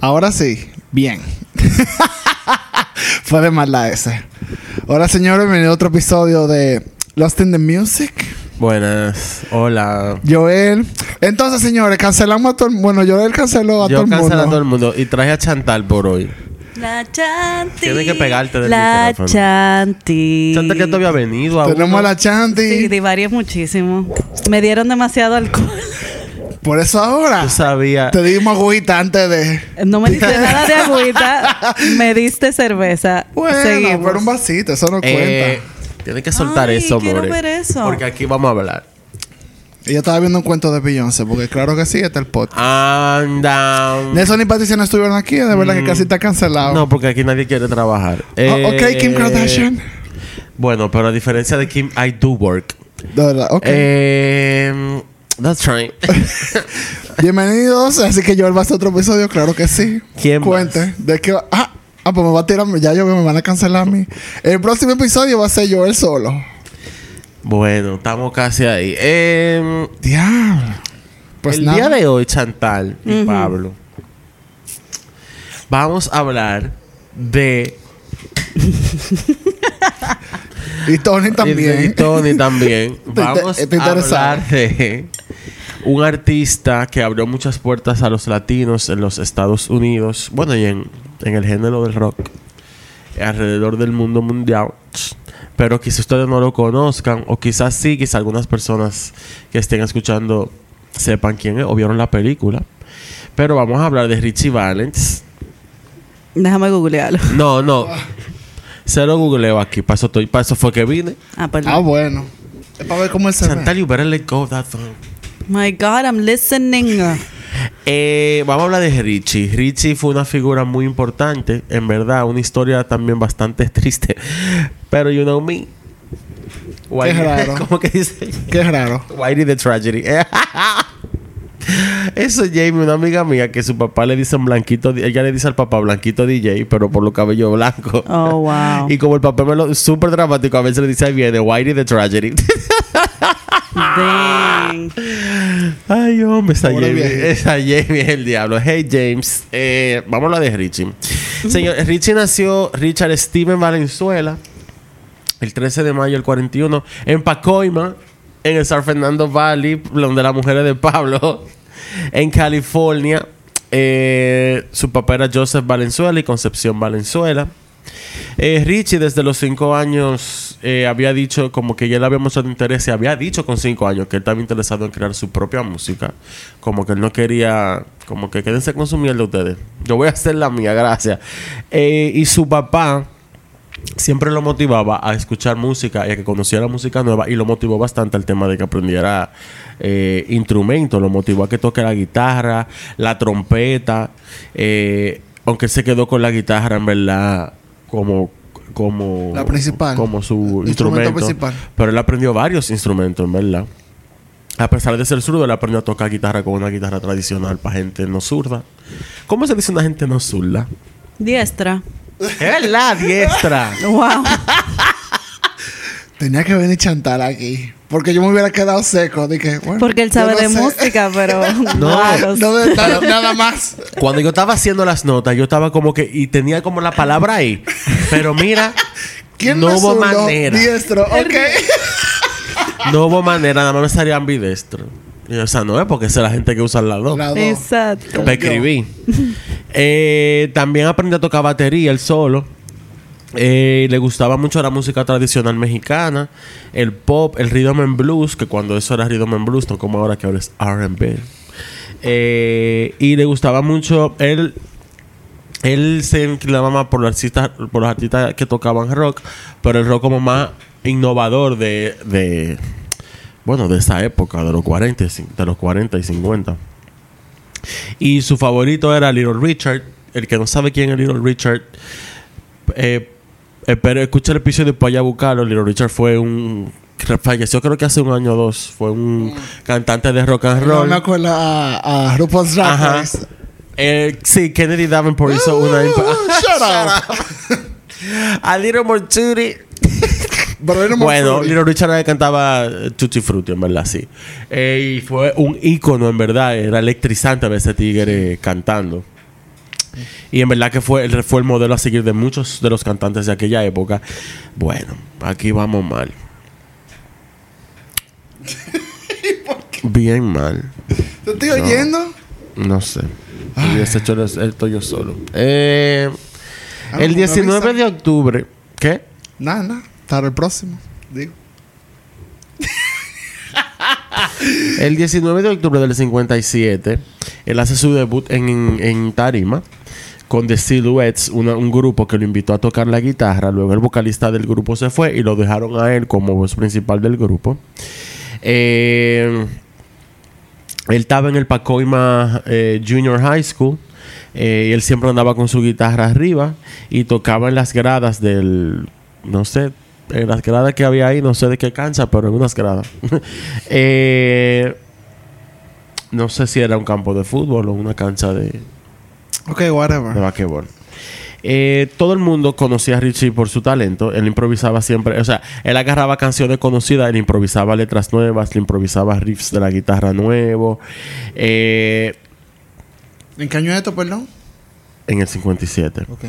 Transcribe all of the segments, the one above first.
Ahora sí, bien. Fue de mala ese. Hola señores, bienvenido a otro episodio de Lost in the Music. Buenas, hola. Joel. Entonces, señores, cancelamos a todo el Bueno, Joel canceló a Yo todo el cancelé a mundo. todo el mundo y traje a Chantal por hoy. La Chanti. Tienes que pegarte del La micrófono. Chanti. Chantal que tú había venido a Tenemos a la Chanti. Sí, divarié muchísimo. Me dieron demasiado alcohol. Por eso ahora Tú sabías. te dimos agüita antes de. No me diste nada de agüita. Me diste cerveza. Bueno, Seguimos. pero un vasito, eso no Eh, cuenta. Tienes que soltar Ay, eso, quiero ver eso. Porque aquí vamos a hablar. Yo estaba viendo un cuento de Beyoncé, porque claro que sí, está el podcast. Anda. Nelson y Patricia no estuvieron aquí, de verdad que casi está cancelado. Mm. No, porque aquí nadie quiere trabajar. Oh, Eh, ok, Kim Kardashian. Bueno, pero a diferencia de Kim, I do work. De verdad, ok. Eh, that's right. Bienvenidos, así que Joel va a hacer otro episodio, claro que sí. ¿Quién más? Cuente. ¿De qué va? Ah, ah, pues me va a tirar, ya yo veo, me van a cancelar a mí. El próximo episodio va a ser Joel solo. bueno, estamos casi ahí. Eh, Diablo. Pues el nada. día de hoy, Chantal y Pablo, vamos a hablar de. Y Tony también. y Tony también. Vamos a hablar de un artista que abrió muchas puertas a los latinos en los Estados Unidos. Bueno, y en, en el género del rock. Alrededor del mundo mundial. Pero quizás ustedes no lo conozcan. O quizás sí, quizás algunas personas que estén escuchando sepan quién es o vieron la película. Pero vamos a hablar de Richie Valens. Déjame googlearlo. No, no. Se lo googleo aquí. Para eso, estoy- para eso fue que vine. Ah, perdón. Ah, bueno. Es para ver cómo ve. Chantal, you better let go of that phone. My God, I'm listening. Eh, vamos a hablar de Richie. Richie fue una figura muy importante, en verdad, una historia también bastante triste. Pero you know me. Whitey- raro. ¿Cómo que dice? Qué raro. Whitey the Tragedy. Eso es Jamie, una amiga mía que su papá le dice Blanquito, ella le dice al papá Blanquito DJ, pero por los cabellos blancos. Oh, wow. Y como el papá me lo súper dramático, a veces le dice ahí viene Whitey the Tragedy. Dang. Ay, hombre, esa Jamie, esa Jamie es el diablo. Hey, James. Eh, vamos a hablar de Richie. Señor, Richie nació Richard Steven Valenzuela el 13 de mayo del 41 en Pacoima, en el San Fernando Valley, donde las mujeres de Pablo, en California. Eh, su papá era Joseph Valenzuela y Concepción Valenzuela. Eh, Richie desde los cinco años eh, había dicho como que ya le había mostrado interés y había dicho con cinco años que él estaba interesado en crear su propia música. Como que él no quería, como que quédense con su mierda ustedes. Yo voy a hacer la mía, gracias. Y su papá siempre lo motivaba a escuchar música y a que conociera música nueva y lo motivó bastante al tema de que aprendiera eh, instrumentos, lo motivó a que toque la guitarra, la trompeta, eh, aunque él se quedó con la guitarra en verdad como como La principal. como su instrumento principal. pero él aprendió varios instrumentos en verdad a pesar de ser zurdo, él aprendió a tocar guitarra con una guitarra tradicional para gente no zurda. ¿Cómo se dice una gente no zurda? Diestra. Es la diestra. Wow. Tenía que venir Chantal aquí. Porque yo me hubiera quedado seco. Dije, bueno. Porque él sabe no de sé. música, pero No. No de nada, nada más. Cuando yo estaba haciendo las notas, yo estaba como que y tenía como la palabra ahí. Pero mira, ¿Quién no hubo manera. Diestro, ok. No hubo manera, nada más me salía ambidestro. Sea, no es porque esa es la gente que usa las dos. La dos. Exacto. Me escribí. Eh, también aprendí a tocar batería él solo. Eh, le gustaba mucho la música tradicional mexicana, el pop, el rhythm and blues, que cuando eso era rhythm and blues, no como ahora que ahora es R&B. Eh, y le gustaba mucho él él se inclinaba más por los artistas por los artistas que tocaban rock, pero el rock como más innovador de, de bueno, de esa época, de los 40, y cin- de los 40 y 50. Y su favorito era Little Richard. El que no sabe quién es Little Richard, eh, pero escucha el episodio y allá a buscarlo. Little Richard fue un falleció creo que hace un año o dos. Fue un cantante de rock and roll. me acuerdo a, a RuPaul's Drag. Race. Eh, sí, Kennedy Davenport hizo una... Shut up. A Little More Tutti. Pero Bueno. Little Richard le cantaba eh, Tutti Frutti, en verdad, sí. Eh, y fue un ícono, en verdad. Era electrizante ver ese tigre cantando. Y en verdad que fue, fue el modelo a seguir de muchos de los cantantes de aquella época. Bueno, aquí vamos mal. Bien mal. ¿Te estoy oyendo? No sé. Hubiese hecho el- esto yo solo. Eh, Ah, el no, 19 avisa. de octubre. ¿Qué? Nada, nada. El próximo. Digo. El 19 de octubre del 57, él hace su debut en, en Tarima con The Silhouettes, un grupo que lo invitó a tocar la guitarra. Luego el vocalista del grupo se fue y lo dejaron a él como voz principal del grupo. Eh, él estaba en el Pacoima eh, Junior High School. eh, él siempre andaba con su guitarra arriba y tocaba en las gradas del, no sé, en las gradas que había ahí, no sé de qué cancha, pero en unas gradas. Eh, no sé si era un campo de fútbol o una cancha de, Ok, de whatever. basquetbol. Eh, todo el mundo conocía a Richie por su talento. Él improvisaba siempre. O sea, él agarraba canciones conocidas, él improvisaba letras nuevas, le improvisaba riffs de la guitarra nuevo. Eh, ¿En qué año es esto, perdón? en el 57. Ok.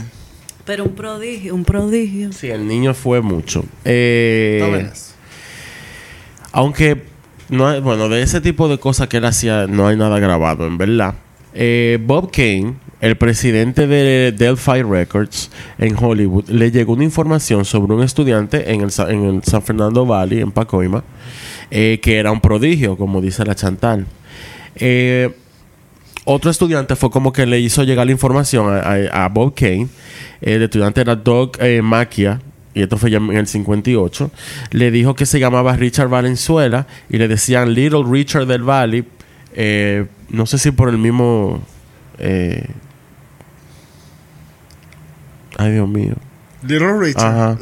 Pero un prodigio, un prodigio. Sí, el niño fue mucho. Eh, eso. Aunque, no hay- bueno, de ese tipo de cosas que él hacía, no hay nada grabado, en verdad. Eh, Bob Kane, el presidente de Delphi Records en Hollywood, le llegó una información sobre un estudiante en el, en el San Fernando Valley, en Pacoima, eh, que era un prodigio, como dice la Chantal. Eh, otro estudiante fue como que le hizo llegar la información a, a- a Bob Kane. El estudiante era Doug eh, Macchia, y esto fue ya en el 58. Le dijo que se llamaba Richard Valenzuela y le decían Little Richard del Valley. eh, no sé si por el mismo. eh, ay, Dios mío. Little Richard. Ajá.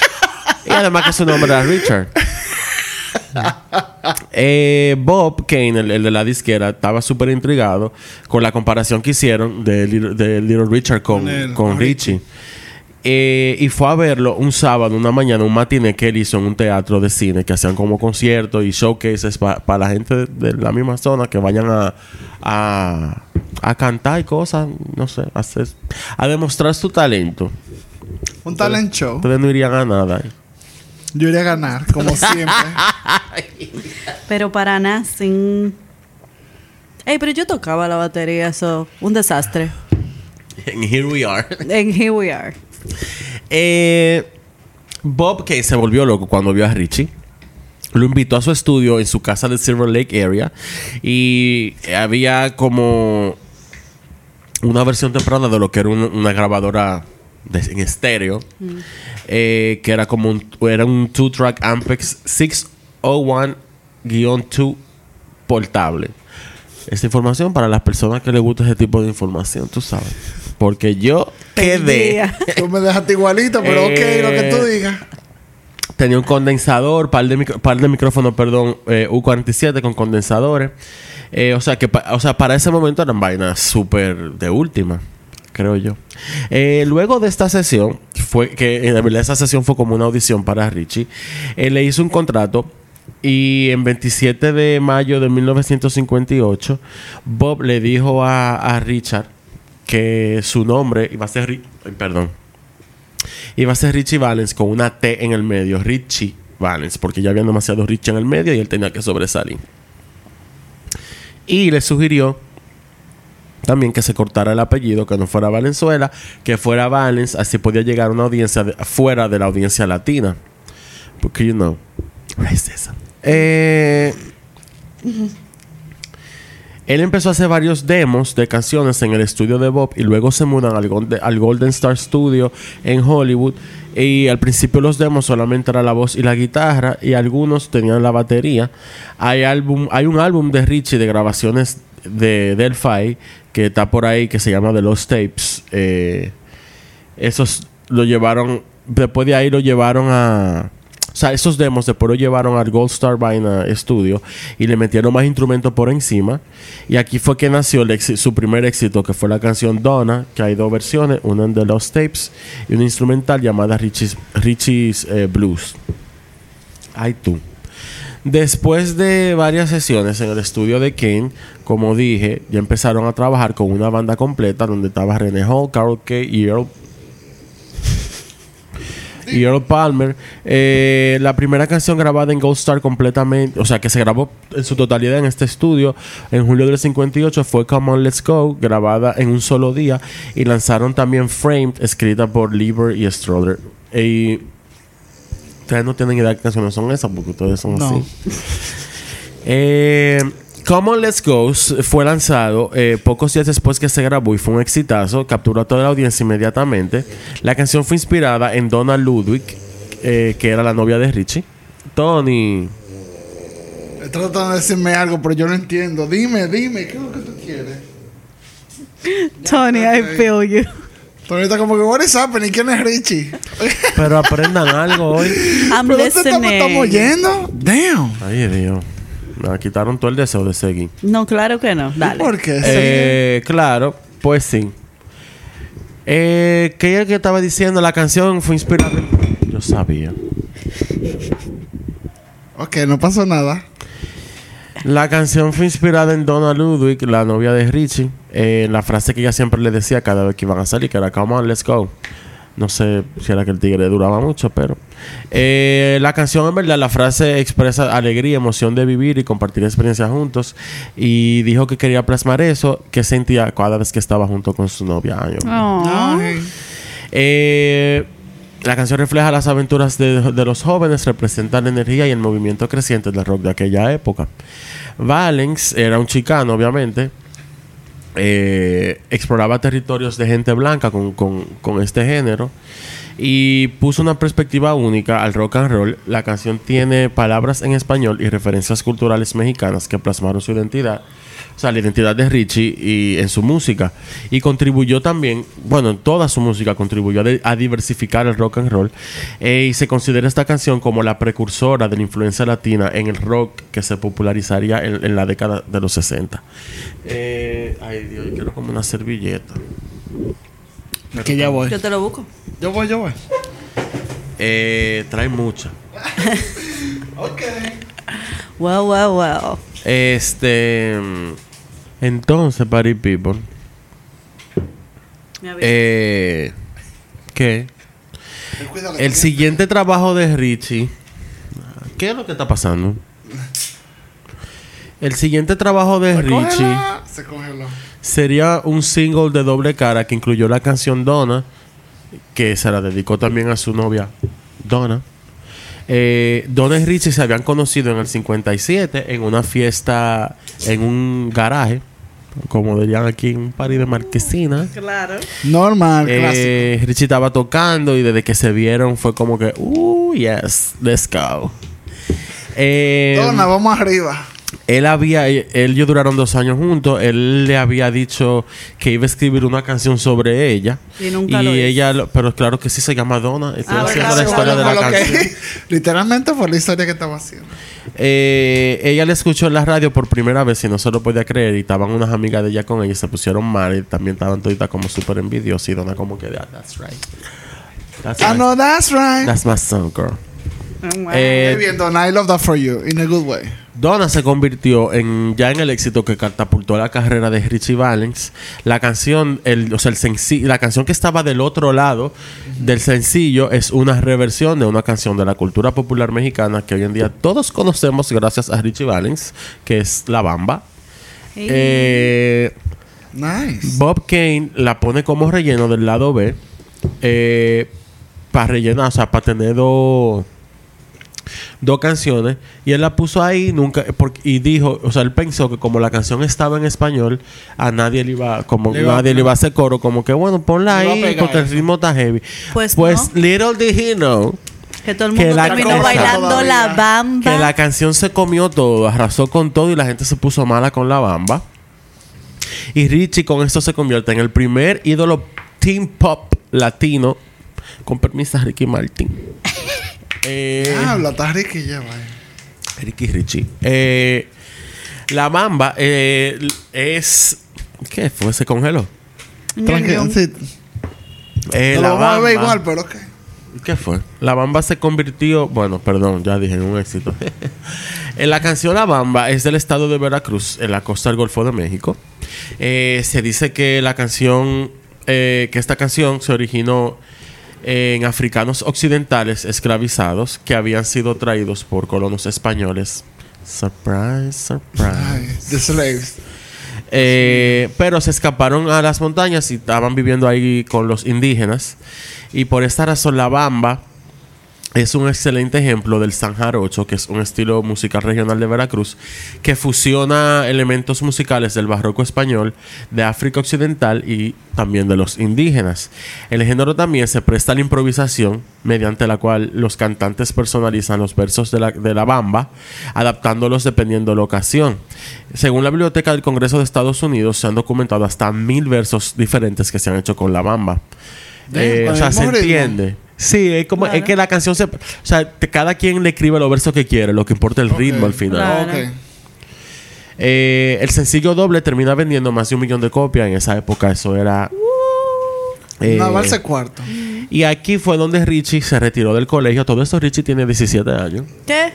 y además que su nombre era Richard. Eh, Bob Kane, el, el de la disquera, estaba súper intrigado con la comparación que hicieron de, Little- de Little Richard con, Con Richie. Eh, y fue a verlo un sábado, una mañana, un matiné que él hizo en un teatro de cine que hacían como conciertos y showcases para la gente de, de la misma zona que vayan a, a, a cantar y cosas, no sé, a, hacer- a demostrar su talento. Un talent show. Ustedes no irían a nada. ¿eh? Yo iría a ganar, como siempre. Pero para nada, sin. Ey, pero yo tocaba la batería, eso. Un desastre. And here we are. And here we are. Eh, Bob Kane se volvió loco cuando vio a Richie. Lo invitó a su estudio en su casa de Silver Lake area. Y había como una versión temprana de lo que era un- una grabadora de- en estéreo. eh, que era como un, era un two-track Ampex 601-2 portable. Esta información para las personas que les gusta ese tipo de información, tú sabes. Porque yo quedé. Tú me dejaste igualito, pero ok, lo que tú Eh, digas. Tenía un condensador, par de, micro- par de micrófonos, perdón, eh, U47 con condensadores. Eh, o, sea que pa- o sea, para ese momento eran vainas súper de última, creo yo. Eh, luego de esta sesión, fue que en verdad esa sesión fue como una audición para Richie. Él le hizo un contrato y en 27 de mayo de 1958, Bob le dijo a, Richard que su nombre iba a ser... Ri- perdón. Iba a ser Richie Valens con una T en el medio. Richie Valens. Porque ya había demasiado Richie en el medio y él tenía que sobresalir. Y le sugirió también que se cortara el apellido, que no fuera Valenzuela, que fuera Valens. Así podía llegar a una audiencia fuera de la audiencia latina. Porque, you know, racism. Eh, él empezó a hacer varios demos de canciones en el estudio de Bob y luego se mudan al, Golden- Star Studio en Hollywood. Y al principio los demos solamente era la voz y la guitarra y algunos tenían la batería. Hay, álbum, hay un álbum de Richie de grabaciones de Delphi que está por ahí que se llama The Lost Tapes. Eh, esos lo llevaron, después de ahí lo llevaron a sea, esos demos después lo llevaron al Gold Star Vaina Studio y le metieron más instrumentos por encima. Y aquí fue que nació su primer éxito, que fue la canción Donna, que hay dos versiones, una en The Lost Tapes y una instrumental llamada Richie's, Richie's eh, Blues. Ay tú. Después de varias sesiones en el estudio de Kane, como dije, ya empezaron a trabajar con una banda completa donde estaba René Hall, Carol Kay y Earl, y Earl Palmer. Eh, la primera canción grabada en Gold Star completamente, o sea, que se grabó en su totalidad en este estudio en julio del 58 fue Come On Let's Go, grabada en un solo día. Y lanzaron también Framed, escrita por Lieber y Stroller. Y ustedes no tienen idea de qué canciones son esas porque ustedes son No. así. Eh, Come On Let's Go fue lanzado eh, pocos días después que se grabó y fue un exitazo. Capturó a toda la audiencia inmediatamente. La canción fue inspirada en Donna Ludwig, eh, que era la novia de Richie. Tony. Estoy tratando de decirme algo, pero yo no entiendo. Dime, dime, ¿qué es lo que tú quieres? Tony, I feel you. Tony está como que, what is happening? ¿Quién es Richie? Pero aprendan algo hoy. I'm ¿Pero dónde estamos, listening. estamos yendo? Damn. Ay, Dios. Me quitaron todo el deseo de seguir. No, claro que no. Dale. ¿Por qué? Eh, claro, pues sí. Eh, ¿Qué es lo que estaba diciendo? La canción fue inspirada. en- Yo sabía. Ok, no pasó nada. La canción fue inspirada en Donna Ludwig, la novia de Richie. Eh, la frase que ella siempre le decía cada vez que iban a salir, que era Come on, let's go. No sé si era que el tigre duraba mucho, pero. Eh, la canción, en verdad, la frase expresa alegría, emoción de vivir y compartir experiencias juntos. Y dijo que quería plasmar eso, que sentía cada vez que estaba junto con su novia. Ay. Ay. Eh, la canción refleja las aventuras de, de los jóvenes, representa la energía y el movimiento creciente del rock de aquella época. Valens era un chicano, obviamente. Eh, exploraba territorios de gente blanca con, con- con este género y puso una perspectiva única al rock and roll. La canción tiene palabras en español y referencias culturales mexicanas que plasmaron su identidad, o sea, la identidad de Richie y en su música. Y contribuyó también, bueno, en toda su música contribuyó a, de- a diversificar el rock and roll. Eh, y se considera esta canción como la precursora de la influencia latina en el rock que se popularizaría en, en la década de los 60. Eh, ay, Dios, yo quiero como una servilleta. Que ya voy. Yo te lo busco. Yo voy, yo voy. Eh, trae mucha. Ok. Wow, wow, wow. Este. Entonces, Party People. Eh, ¿Qué? El siguiente trabajo de Richie. ¿Qué es lo que está pasando? El siguiente trabajo de Se Richie congeló. Se congeló. sería un single de doble cara que incluyó la canción Donna, que se la dedicó también a su novia Donna. Eh, Donna y Richie se habían conocido en el 57 en una fiesta en un garaje, como dirían aquí, un party de marquesina. Claro. Normal, Eh, Richie estaba tocando y desde que se vieron fue como que, uh, yes, let's go. Eh. Dona, vamos arriba. él había, él y ellos duraron dos años juntos. Él le había dicho que iba a escribir una canción sobre ella. Y nunca lo hizo. ella, lo- pero claro que sí se llama Donna. Estoy Ah, haciendo verdad, la historia de la Fue lo que- canción. Literalmente fue la historia que estaba haciendo. Eh, ella le escuchó en la radio por primera vez y no se lo podía creer. Y estaban unas amigas de ella con ella y se pusieron mal. Y también estaban toditas como súper envidiosas. Y Donna como que, "Ah, that's right. That's, I my, know that's right. that's my song, girl. Oh, wow. Eh, Muy bien, Donna. I love that for you. In a good way. Donna se convirtió en ya en el éxito que catapultó la carrera de Richie Valens. La canción, el, o sea, el senci- la canción que estaba del otro lado del sencillo es una reversión de una canción de la cultura popular mexicana que hoy en día todos conocemos gracias a Richie Valens, que es La Bamba. Eh, Nice. Bob Kane la pone como relleno del lado B para rellenar, o sea, para tener dos dos canciones y él la puso ahí nunca porque, y dijo, o sea, él pensó que como la canción estaba en español, a nadie le iba como Le iba- nadie le iba a hacer coro, como que bueno, ponla ahí porque el ritmo está heavy. Pues Pues no. little did he know que todo el que la terminó bailando Todavía. la bamba. que la canción se comió todo, arrasó con todo y la gente se puso mala con la bamba. Y Richie con esto se convierte en el primer ídolo teen pop latino, con permiso Ricky Martin, Eh, Habla, está riquilla, vaya. Ricky Richie. Eh, la Bamba eh, es. ¿Qué fue? ¿Se congeló? Tranquilo, sí. Eh, la vamos a ver Bamba- igual, pero ok. ¿Qué fue? La Bamba se convirtió, bueno, perdón, ya dije, en un éxito. en la canción La Bamba es del estado de Veracruz, en la costa del Golfo de México. Eh, se dice que la canción, eh, que esta canción se originó en africanos occidentales esclavizados que habían sido traídos por colonos españoles. Surprise, surprise. The Slaves. Eh, pero se escaparon a las montañas y estaban viviendo ahí con los indígenas. Y por esta razón la bamba es un excelente ejemplo del San Jarocho, que es un estilo musical regional de Veracruz, que fusiona elementos musicales del barroco español, de África Occidental y también de los indígenas. El género también se presta a la improvisación, mediante la cual los cantantes personalizan los versos de la, de la bamba, adaptándolos dependiendo de la ocasión. Según la Biblioteca del Congreso de Estados Unidos, se han documentado hasta mil versos diferentes que se han hecho con la bamba. Eh, o sea, se ritmo. entiende. Sí, es como Claro. es que la canción se, o sea, te- cada quien le escribe los versos que quiere, lo que importa es el ritmo al final. Claro. Ok. Eh, el sencillo doble termina vendiendo más de un millón de copias. En esa época eso era. eh, No, valse cuarto. y aquí fue donde Richie se retiró del colegio. Todo esto Richie tiene 17 años. ¿Qué?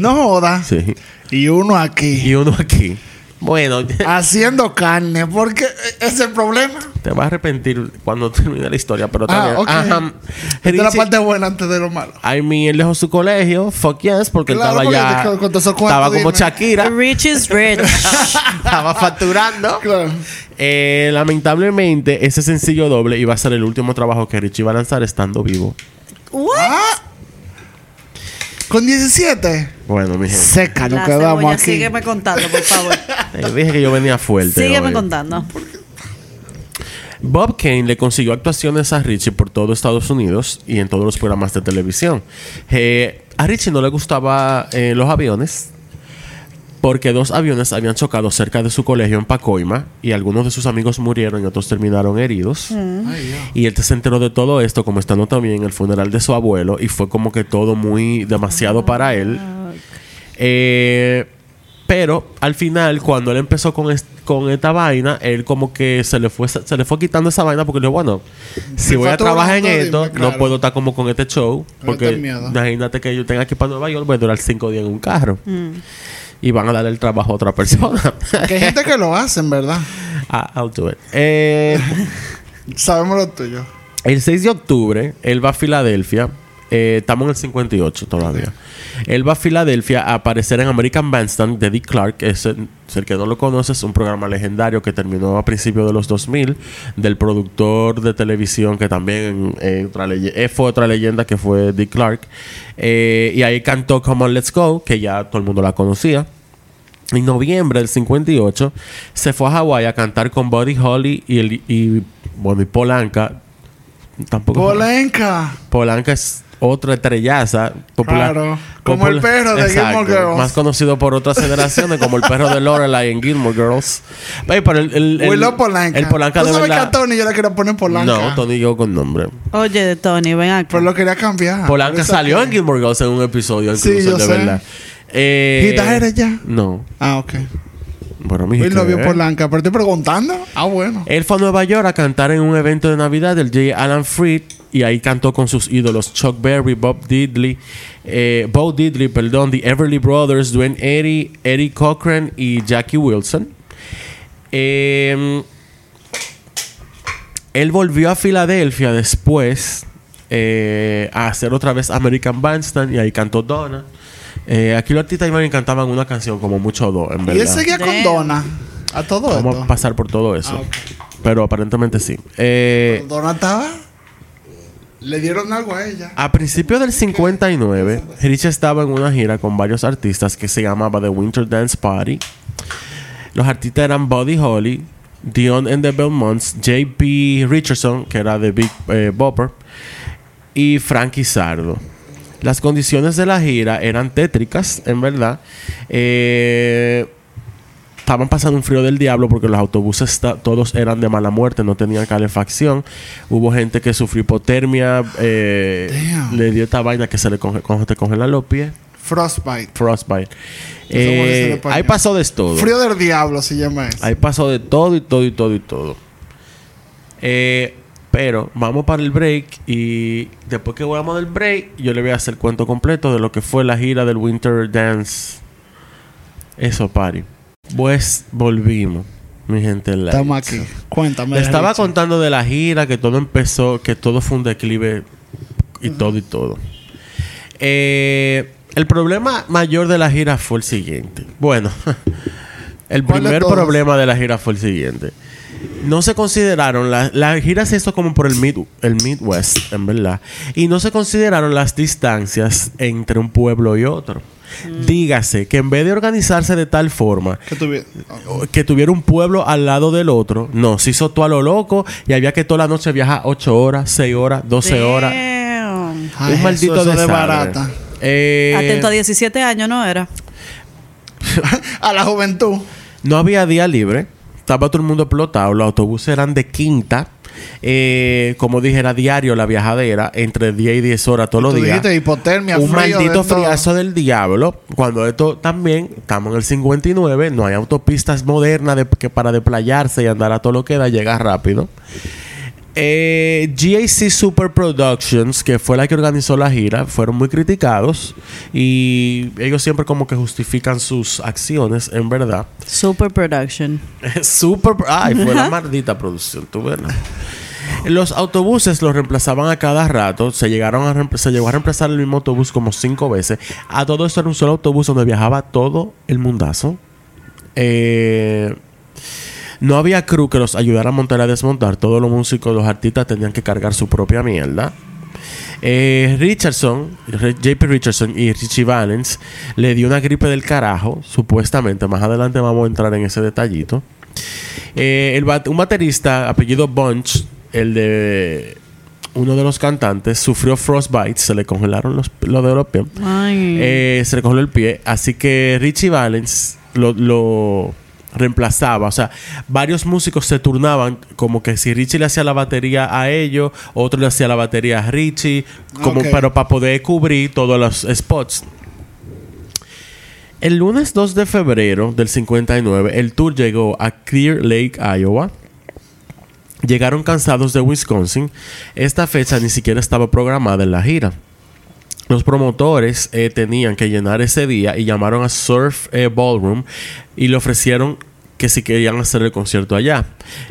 No joda. Sí. Y uno aquí. Y uno aquí. Bueno, Haciendo carne. Porque es el problema. te vas a arrepentir cuando termine la historia, pero Ah, también. ok. Ajá. Esta es la parte buena antes de lo malo. I mean, él dejó su colegio, fuck yes, porque él Claro, estaba porque ya. te- cuartos, Estaba como. Shakira. Rich is rich. estaba facturando. Claro. Eh, lamentablemente, ese sencillo doble iba a ser el último trabajo que Richie iba a lanzar estando vivo. What? Ah. Con 17. Bueno, mi gente. Seca, nos La cebolla, aquí. sígueme contando, por favor. Te dije que yo venía fuerte. sígueme hoy. contando. Bob Kane le consiguió actuaciones a Richie por todo Estados Unidos y en todos los programas de televisión. Eh, a Richie no le gustaban los aviones porque dos aviones habían chocado cerca de su colegio en Pacoima y algunos de sus amigos murieron y otros terminaron heridos. Ay, Dios. Y él se enteró de todo esto como estando también en el funeral de su abuelo y fue como que todo muy demasiado para él. Eh, pero al final, cuando él empezó con, est- con esta vaina, él como que se le fue se le fue quitando esa vaina porque le dijo, bueno, si voy a trabajar en esto, dime, claro. no puedo estar como con este show. Porque imagínate que yo tenga que ir para Nueva York, voy a durar cinco días en un carro. Y van a darle el trabajo a otra persona. Que hay gente que lo hace, en verdad. Ah, I'll do it. Eh, Sabemos lo tuyo. El 6 de octubre, él va a Filadelfia. Eh, estamos en el 58 todavía. Él va a Filadelfia a aparecer en American Bandstand de Dick Clark. Es el, que no lo conoce, es un programa legendario que terminó a principios de los 2000 del productor de televisión que también eh, otra fue otra leyenda que fue Dick Clark. Eh, y ahí cantó Come On Let's Go, que ya todo el mundo la conocía. En noviembre del 58 se fue a Hawái a cantar con Buddy Holly y, el, y, bueno, y Polanca. Tampoco. Polenca. Polanca es otra estrellaza popular. Claro. Como el perro de Gilmore Girls. Más conocido por otras generaciones, como el perro de Lorelai en Gilmore Girls. Ey, pero el, el, el- Willow Polanca. El Polanca ¿Tú de sabes que a Tony yo le quería poner Polanca? No, Tony yo con nombre. Oye, Tony, ven acá. Pero lo quería cambiar. Polanca salió que- en Gilmore Girls en un episodio, Sí, incluso, yo de sé. verdad. Eh, ¿Gita eres ya? No. Ah, ok. Bueno, mi Él no vio ¿qué? Polanca, pero estoy preguntando. Ah, bueno. Él fue a Nueva York a cantar en un evento de Navidad del J. Alan Freed y ahí cantó con sus ídolos Chuck Berry, Bob Diddley, eh, Bo Diddley, perdón, The Everly Brothers, Dwayne Eddy, Eddie Cochran y Jackie Wilson. Eh, él volvió a Filadelfia después eh, a hacer otra vez American Bandstand y ahí cantó Donna. Eh, aquí los artistas iban y cantaban una canción como mucho dos, en Y verdad. él seguía con. Donna. A todo Vamos a pasar por todo eso. Ah. Pero aparentemente sí. Eh, Donna estaba. Le dieron algo a ella. a principios del 59, Rich estaba en una gira con varios artistas que se llamaba The Winter Dance Party. Los artistas eran Buddy Holly, Dion and the Belmonts, J.P. Richardson, que era de Big eh, Bopper, y Frankie Sardo. Las condiciones de la gira eran tétricas, en verdad. Eh, estaban pasando un frío del diablo porque los autobuses todos eran de mala muerte, no tenían calefacción. Hubo gente que sufrió hipotermia, eh, le dio esta vaina que se le conge- con- te congelan los pies, Frostbite. frostbite. Eh, ahí pasó de todo. Frío del diablo se llama eso. Ahí pasó de todo y todo y todo y todo. Eh, pero vamos para el break y después que volvamos del break, yo le voy a hacer el cuento completo de lo que fue la gira del Winter Dance. Eso, party. Pues volvimos, mi gente. Estamos aquí. Cuéntame. Le estaba contando de la gira, que todo empezó, que todo fue un declive y todo y todo. Eh, el problema mayor de la gira fue el siguiente. Bueno, el ¿Cuál de primer problema de la gira fue el siguiente. No se consideraron, la, la gira se hizo como por el, mid, el Midwest, en verdad. Y no se consideraron las distancias entre un pueblo y otro. Dígase que en vez de organizarse de tal forma Que tuvi- que tuviera un pueblo al lado del otro. No, se hizo todo a lo loco y había que toda la noche viajar 8 horas, 6 horas, 12 horas. Ay, un maldito eso, eso de barata. Eh, Atento a 17 años, ¿no era? a la juventud. no había día libre. Estaba todo el mundo explotado. Los autobuses eran de quinta. Eh, como dije, era diario la viajadera. Entre 10 y 10 horas todos los días. hipotermia, un frío, maldito todo. friazo del diablo. Cuando esto también, estamos en el 59, no hay autopistas modernas de- que para desplayarse y andar a todo lo que da, llega rápido. Eh, GAC Super Productions, que fue la que organizó la gira, fueron muy criticados y ellos siempre como que justifican sus acciones, en verdad. Super production. Super. Ay, fue la maldita producción, tú ¿no? Los autobuses los reemplazaban a cada rato. Se llegaron a se llegó a reemplazar el mismo autobús como cinco veces. A todo esto era un solo autobús donde viajaba todo el mundazo. Eh, no había crew que los ayudara a montar y a desmontar. Todos los músicos, los artistas tenían que cargar su propia mierda. Eh, Richardson, JP Richardson y Richie Valens le dio una gripe del carajo, supuestamente. Más adelante vamos a entrar en ese detallito. Eh, el bat- un baterista apellido Bunch, el de uno de los cantantes, sufrió frostbite, se le congelaron los, los de los pies. Eh, se le congeló el pie. Así que Richie Valens lo, lo reemplazaba. O sea, varios músicos se turnaban como que si Richie le hacía la batería a ellos, otro le hacía la batería a Richie, como, pero para poder cubrir todos los spots. El lunes 2 de febrero del 59, el tour llegó a Clear Lake, Iowa. Llegaron cansados de Wisconsin. Esta fecha ni siquiera estaba programada en la gira. Los promotores eh, tenían que llenar ese día y llamaron a Surf eh, Ballroom y le ofrecieron que si querían hacer el concierto allá.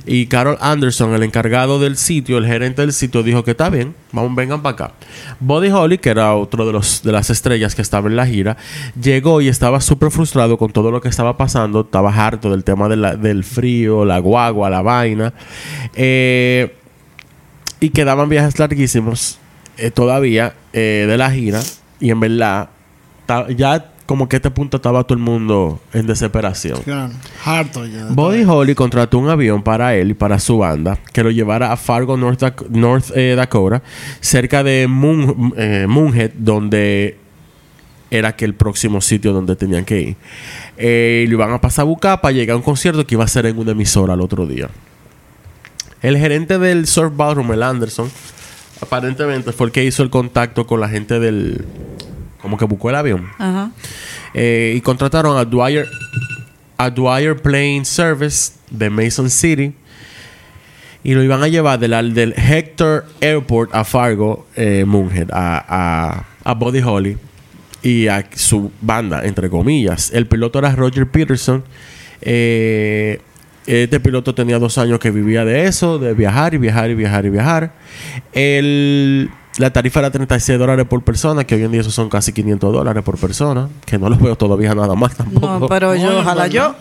Y Carol Anderson, el encargado del sitio, el gerente del sitio, dijo que está bien, vamos, vengan para acá. Buddy Holly, que era otro de, los, de las estrellas que estaba en la gira, llegó y estaba súper frustrado con todo lo que estaba pasando. Estaba harto del tema del frío, la guagua, la vaina. Eh, y quedaban viajes larguísimos eh, todavía eh, de la gira. Y en verdad, ta- ya como que a este punto estaba todo el mundo en desesperación. Claro, harto ya. Buddy. Holly contrató un avión para él y para su banda que lo llevara a Fargo, North, Dak- North, eh, Dakota, cerca de Moon- Moonhead, donde era que el próximo sitio donde tenían que ir. Eh, lo iban a pasar a buscar para llegar a un concierto que iba a ser en una emisora al otro día. El gerente del Surf Ballroom, el Anderson, aparentemente fue el que hizo el contacto con la gente del... Como que buscó el avión. Ajá. Eh, y contrataron a Dwyer, a Dwyer Plane Service de Mason City. Y lo iban a llevar del, del Hector Airport a Fargo, eh, Moonhead, a, a, a Buddy Holly y a su banda, entre comillas. El piloto era Roger Peterson. Eh, este piloto tenía dos años que vivía de eso, de viajar y viajar y viajar y viajar. El, la tarifa era 36 dólares por persona, que hoy en día eso son casi 500 dólares por persona, que no los veo todavía nada más tampoco. No, pero yo, ojalá yo.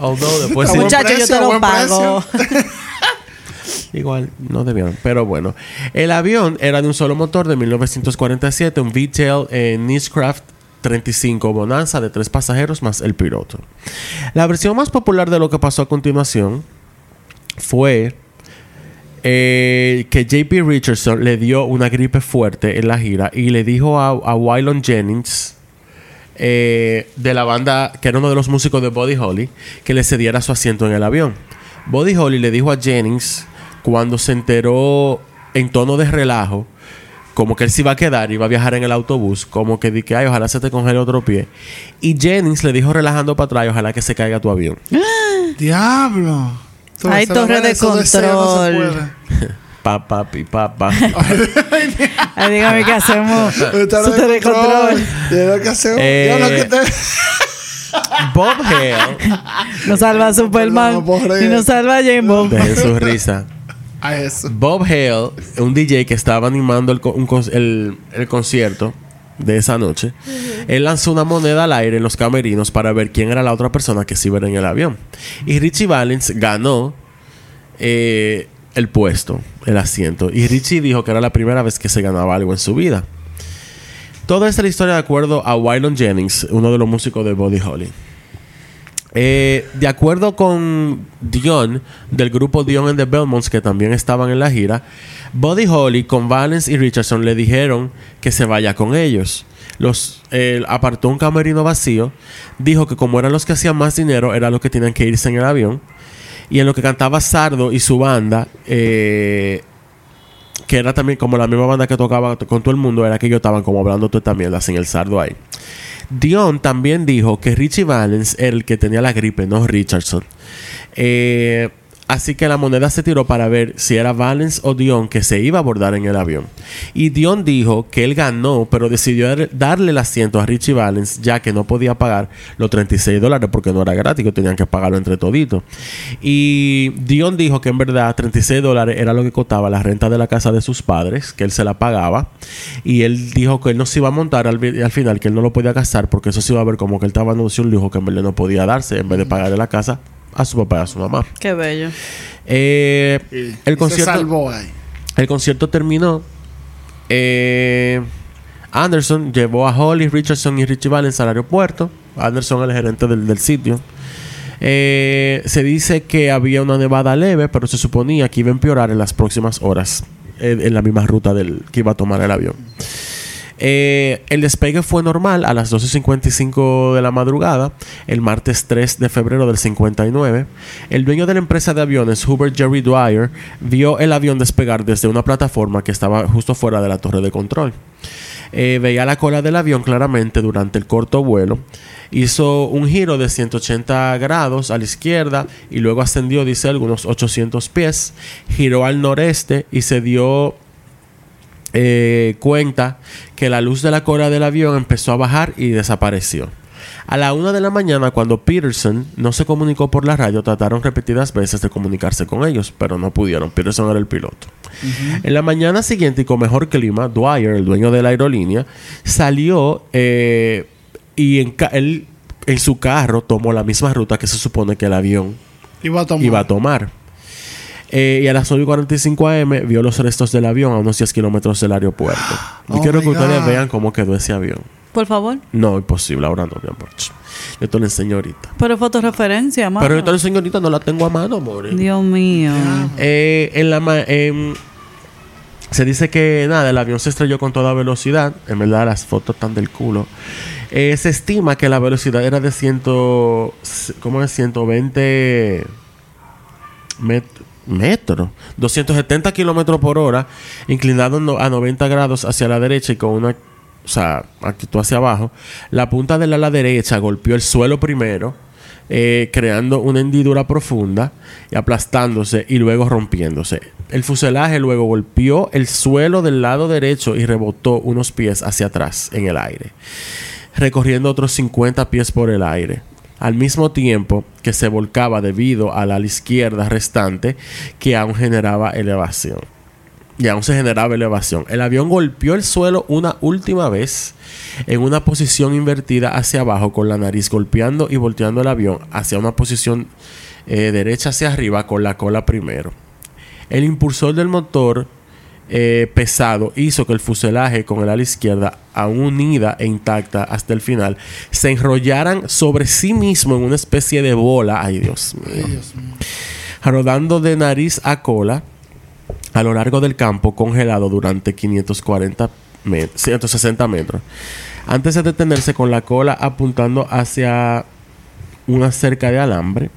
Although después sí- buen Muchacho, yo te lo pago. Igual no debieron, pero bueno. El avión era de un solo motor de 1947, un V-Tail eh, Niscraft 35 Bonanza de tres pasajeros más el piloto. La versión más popular de lo que pasó a continuación fue eh, que JP Richardson le dio una gripe fuerte en la gira y le dijo a, a Waylon Jennings eh, de la banda, que era uno de los músicos de Buddy Holly, que le cediera su asiento en el avión. Buddy Holly le dijo a Jennings, cuando se enteró en tono de relajo, como que él se iba a quedar, iba a viajar en el autobús, como que di que, ay, ojalá se te congele otro pie. Y Jennings le dijo relajando para atrás, ojalá que se caiga tu avión. Diablo. Hay torre de no control. puede. Pa, papi, papá. Ay, dígame qué hacemos. Torre de control. Hacer. Eh, Yo no que te- Bob Hale. Nos salva Superman. Y nos salva James Bond. Dejen su risa. A eso. Bob Hale, un DJ que estaba animando el, un el- el concierto de esa noche, él lanzó una moneda al aire en los camerinos para ver quién era la otra persona que se iba en el avión. Y Richie Valens ganó eh, el puesto, el asiento. Y Richie dijo que era la primera vez que se ganaba algo en su vida. Toda esta historia de acuerdo a Waylon Jennings, uno de los músicos de Buddy Holly. Eh, de acuerdo con Dion, del grupo Dion and the Belmonts, que también estaban en la gira, Buddy Holly con Valence y Richardson le dijeron que se vaya con ellos. Los apartó un camerino vacío, dijo que como eran los que hacían más dinero, eran los que tenían que irse en el avión. Y en lo que cantaba Sardo y su banda, eh, que era también como la misma banda que tocaba con todo el mundo, era que ellos estaban como hablando tú también, sin el Sardo ahí. Dion también dijo que Richie Valens era el que tenía la gripe, no Richardson. Eh, así que la moneda se tiró para ver si era Valens o Dion que se iba a abordar en el avión. Y Dion dijo que él ganó, pero decidió dar- darle el asiento a Richie Valens ya que no podía pagar los 36 dólares porque no era gratis, que tenían que pagarlo entre toditos. Y Dion dijo que en verdad 36 dólares era lo que costaba la renta de la casa de sus padres, que él se la pagaba. Y él dijo que él no se iba a montar al, al final, que él no lo podía gastar porque eso se iba a ver como que él estaba anunciando un lujo que en verdad no podía darse en vez de pagarle la casa a su papá y a su mamá. Qué bello. Eh, el Se concierto salvó ahí. el concierto terminó. Eh, Anderson llevó a Holly, Richardson y Richie Valens al aeropuerto. Anderson es el gerente del, del sitio. Eh, se dice que había una nevada leve, pero se suponía que iba a empeorar en las próximas horas eh, en la misma ruta del que iba a tomar el avión. Eh, el despegue fue normal a las 12.55 de la madrugada, el martes 3 de febrero del 59. El dueño de la empresa de aviones, Hubert Jerry Dwyer, vio el avión despegar desde una plataforma que estaba justo fuera de la torre de control. Eh, veía la cola del avión claramente durante el corto vuelo. Hizo un giro de 180 grados a la izquierda y luego ascendió, dice, algunos 800 pies. Giró al noreste y se dio eh, cuenta que la luz de la cola del avión empezó a bajar y desapareció. A la una de la mañana, cuando Peterson no se comunicó por la radio, trataron repetidas veces de comunicarse con ellos, pero no pudieron. Peterson era el piloto. En la mañana siguiente y con mejor clima, Dwyer, el dueño de la aerolínea, salió eh, y en, él, en su carro tomó la misma ruta que se supone que el avión Iba a tomar. iba a tomar. Eh, y a las 9.45 am vio los restos del avión a unos 10 kilómetros del aeropuerto. Yo Oh quiero que ustedes vean cómo quedó ese avión. Por favor. No, imposible, ahora no, mi amor. Yo te lo enseño ahorita. Pero fotorreferencia, mano. Pero yo te lo enseño ahorita, no la tengo a mano, amor. Dios mío. Eh, en la ma- em, se dice que nada, el avión se estrelló con toda velocidad. En verdad, las fotos están del culo. Eh, se estima que la velocidad era de 100, ¿cómo es? 120 met- metros, 270 kilómetros por hora, inclinado a 90 grados hacia la derecha y con una, o sea, actitud hacia abajo. La punta del ala derecha golpeó el suelo primero, eh, creando una hendidura profunda y aplastándose y luego rompiéndose. El fuselaje luego golpeó el suelo del lado derecho y rebotó unos pies hacia atrás en el aire, recorriendo otros 50 pies por el aire. Al mismo tiempo que se volcaba debido a la izquierda restante que aún generaba elevación. Y aún se generaba elevación. El avión golpeó el suelo una última vez en una posición invertida hacia abajo con la nariz golpeando y volteando el avión hacia una posición eh, derecha hacia arriba con la cola primero. El impulsor del motor eh, pesado hizo que el fuselaje con el ala izquierda aún unida e intacta hasta el final se enrollaran sobre sí mismo en una especie de bola. Ay, Dios mío Ay, Dios mío. rodando de nariz a cola a lo largo del campo congelado durante 540 me- 160 metros. Antes de detenerse con la cola apuntando hacia una cerca de alambre,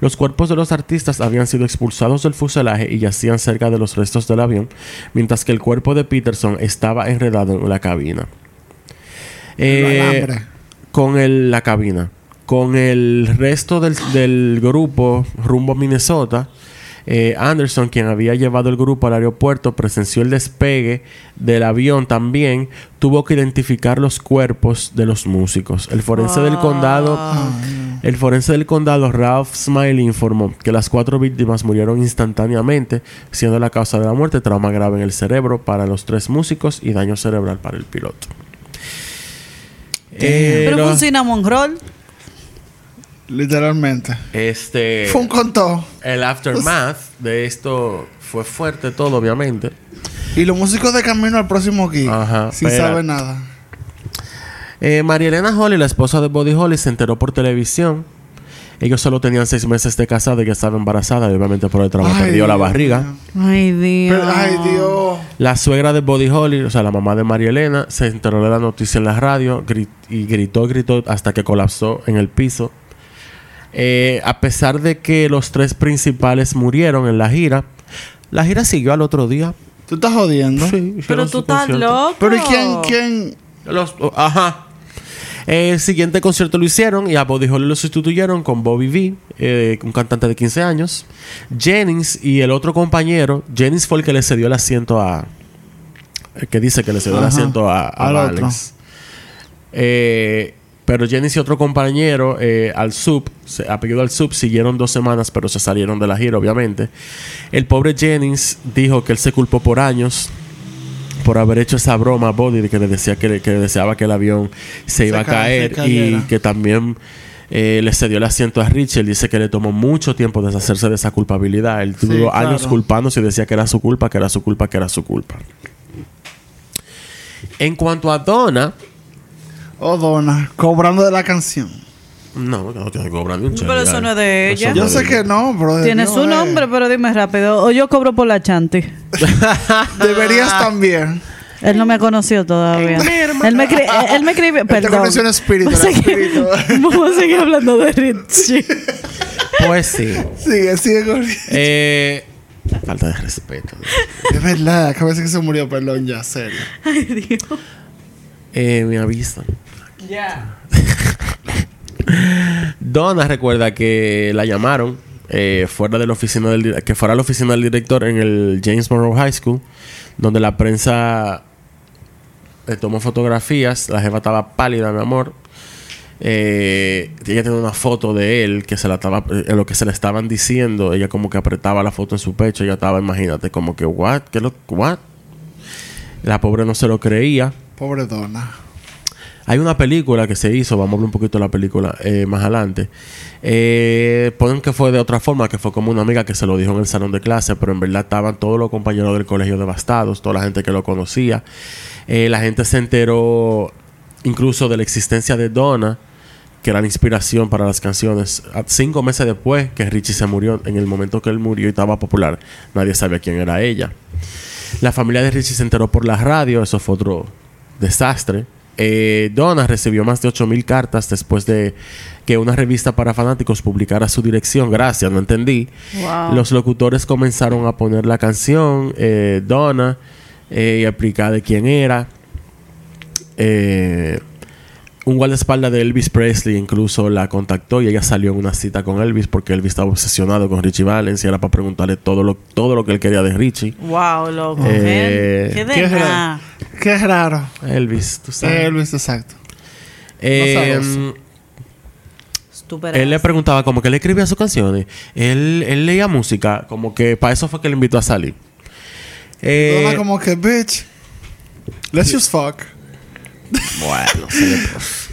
los cuerpos de los artistas habían sido expulsados del fuselaje y yacían cerca de los restos del avión, mientras que el cuerpo de Peterson estaba enredado en la cabina. Eh, con el- la cabina. Con el resto del, del grupo rumbo a Minnesota, eh, Anderson, quien había llevado el grupo al aeropuerto, presenció el despegue del avión también. Tuvo que identificar los cuerpos de los músicos. El forense del condado, el forense del condado, Ralph Smiley, informó que las cuatro víctimas murieron instantáneamente, siendo la causa de la muerte trauma grave en el cerebro para los tres músicos y daño cerebral para el piloto. Eh, Pero fue un cinnamon roll. Literalmente. este Fue un contó. el aftermath de esto fue fuerte todo obviamente Y los músicos de camino al próximo gig. Ajá, Sin saber nada. Eh, María Elena Holly la esposa de Buddy Holly se enteró por televisión ellos solo tenían seis meses de casada y que estaba embarazada y obviamente por el trabajo Ay, perdió la barriga. Ay, Dios. Pero- ay, Dios. la suegra de Buddy Holly o sea la mamá de María Elena se enteró de la noticia en la radio y gritó gritó hasta que colapsó en el piso Eh, a pesar de que los tres principales murieron en la gira la gira siguió al otro día ¿Tú estás jodiendo? Sí, Pero tú estás loco. Pero ¿y quién, quién? Los- oh, ajá. El siguiente concierto lo hicieron y a Bobby Holly lo sustituyeron con Bobby V, eh, un cantante de 15 años. Jennings y el otro compañero, Jennings fue el que le cedió el asiento a. El que dice que le cedió el asiento a, a Al Alex. Eh, pero Jennings y otro compañero, eh, al sub, apellido al sub, siguieron dos semanas, pero se salieron de la gira, obviamente. El pobre Jennings dijo que él se culpó por años por haber hecho esa broma a Body de que le decía que, que deseaba que el avión se iba a ca- caer y que también eh, le cedió el asiento a Richie. Él dice que le tomó mucho tiempo deshacerse de esa culpabilidad. Él Sí, tuvo años culpándose y decía que era su culpa, que era su culpa, que era su culpa. En cuanto a Donna, Oh, Donna. Cobrando de la canción. No, no te cobran ni un Pero chelly, eso no es de ella. Yo sé de que no, bro. Tiene su nombre, pero dime rápido. O yo cobro por la chanti. Deberías también. Él no me conoció todavía. Él me, escri- él me escribió. Él te Perdón. conoció en espíritu, Vamos a seguir- espíritu. Vamos a seguir hablando de Richie. Pues sí. Sigue, sigue corriendo. Eh, falta de respeto. Es verdad, que a veces que se murió, perdón, ya, serio. Ay, Dios. Eh, me avisan. Ya. Donna recuerda que la llamaron eh, fuera de la oficina del que fuera a la oficina del director en el James Monroe High School, donde la prensa le tomó fotografías. La jefa estaba pálida, mi amor. Eh, ella tenía una foto de él que se la estaba eh, en lo que se le estaban diciendo. Ella como que apretaba la foto en su pecho. Ella estaba, imagínate, como que what, ¿qué lo what? La pobre no se lo creía. Pobre Donna. Hay una película que se hizo, vamos a hablar un poquito de la película eh, más adelante. Eh, ponen que fue de otra forma, que fue como una amiga que se lo dijo en el salón de clase, pero en verdad estaban todos los compañeros del colegio devastados, toda la gente que lo conocía. Eh, la gente se enteró incluso de la existencia de Donna, que era la inspiración para las canciones. A- Cinco meses después que Richie se murió, en el momento que él murió y estaba popular, nadie sabía quién era ella. La familia de Richie se enteró por la radio, eso fue otro desastre. Eh, Donna recibió más de 8000 cartas después de que una revista para fanáticos publicara su dirección. Gracias, no entendí. Wow. Los locutores comenzaron a poner la canción eh, Donna eh, y explicar de quién era. Eh, un guardaespaldas de Elvis Presley incluso la contactó y ella salió en una cita con Elvis porque Elvis estaba obsesionado con Richie Valens y era para preguntarle todo lo, todo lo que él quería de Richie. Wow, loco. Eh, ¿Qué Qué raro. Qué raro. Elvis, tú sabes. Elvis, exacto. Eh, él le preguntaba como que él escribía sus canciones. Él, él leía música, como que para eso fue que le invitó a salir. Eh, como que, bitch. Let's just fuck. Bueno, le-